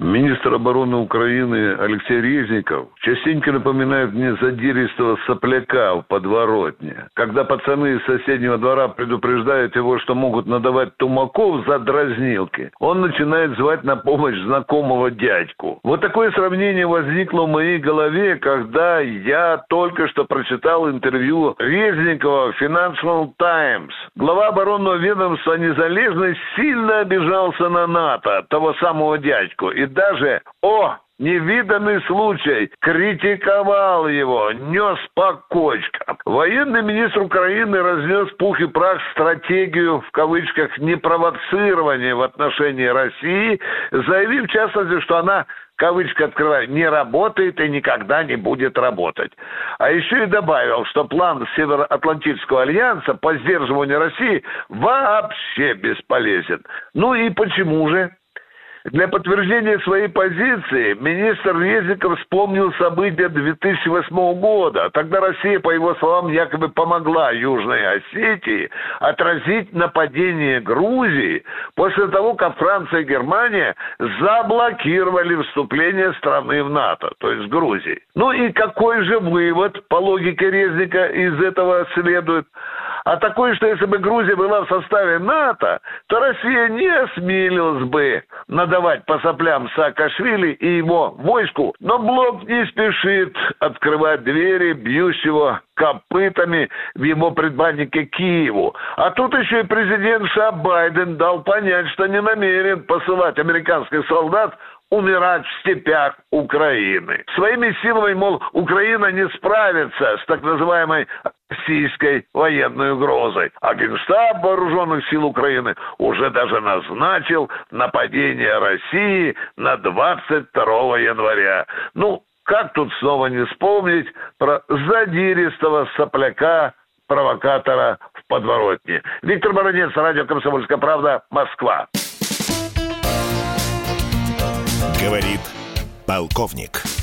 Министр обороны Украины Алексей Резников частенько напоминает мне задиристого сопляка в подворотне. Когда пацаны из соседнего двора предупреждают его, что могут надавать тумаков за дразнилки, он начинает звать на помощь знакомого дядьку. Вот такое сравнение возникло в моей голове, когда я только что прочитал интервью Резникова в Financial Times. Глава оборонного ведомства Незалежность сильно обижался на НАТО, того самого дядьку, и даже, о, невиданный случай, критиковал его, нес по кочкам. Военный министр Украины разнес пух и прах стратегию, в кавычках, непровоцирования в отношении России, заявив, в частности, что она кавычка открываю, не работает и никогда не будет работать. А еще и добавил, что план Североатлантического альянса по сдерживанию России вообще бесполезен. Ну и почему же? Для подтверждения своей позиции министр Резников вспомнил события 2008 года. Тогда Россия, по его словам, якобы помогла Южной Осетии отразить нападение Грузии после того, как Франция и Германия заблокировали вступление страны в НАТО, то есть Грузии. Ну и какой же вывод по логике Резника из этого следует? А такой, что если бы Грузия была в составе НАТО, то Россия не осмелилась бы надавать по соплям Саакашвили и его войску. Но Блок не спешит открывать двери бьющего копытами в его предбаннике Киеву. А тут еще и президент США Байден дал понять, что не намерен посылать американских солдат умирать в степях Украины. Своими силами, мол, Украина не справится с так называемой российской военной угрозой. А Генштаб Вооруженных сил Украины уже даже назначил нападение России на 22 января. Ну, как тут снова не вспомнить про задиристого сопляка, провокатора в подворотне. Виктор Баранец, радио «Комсомольская правда», Москва. Говорит полковник.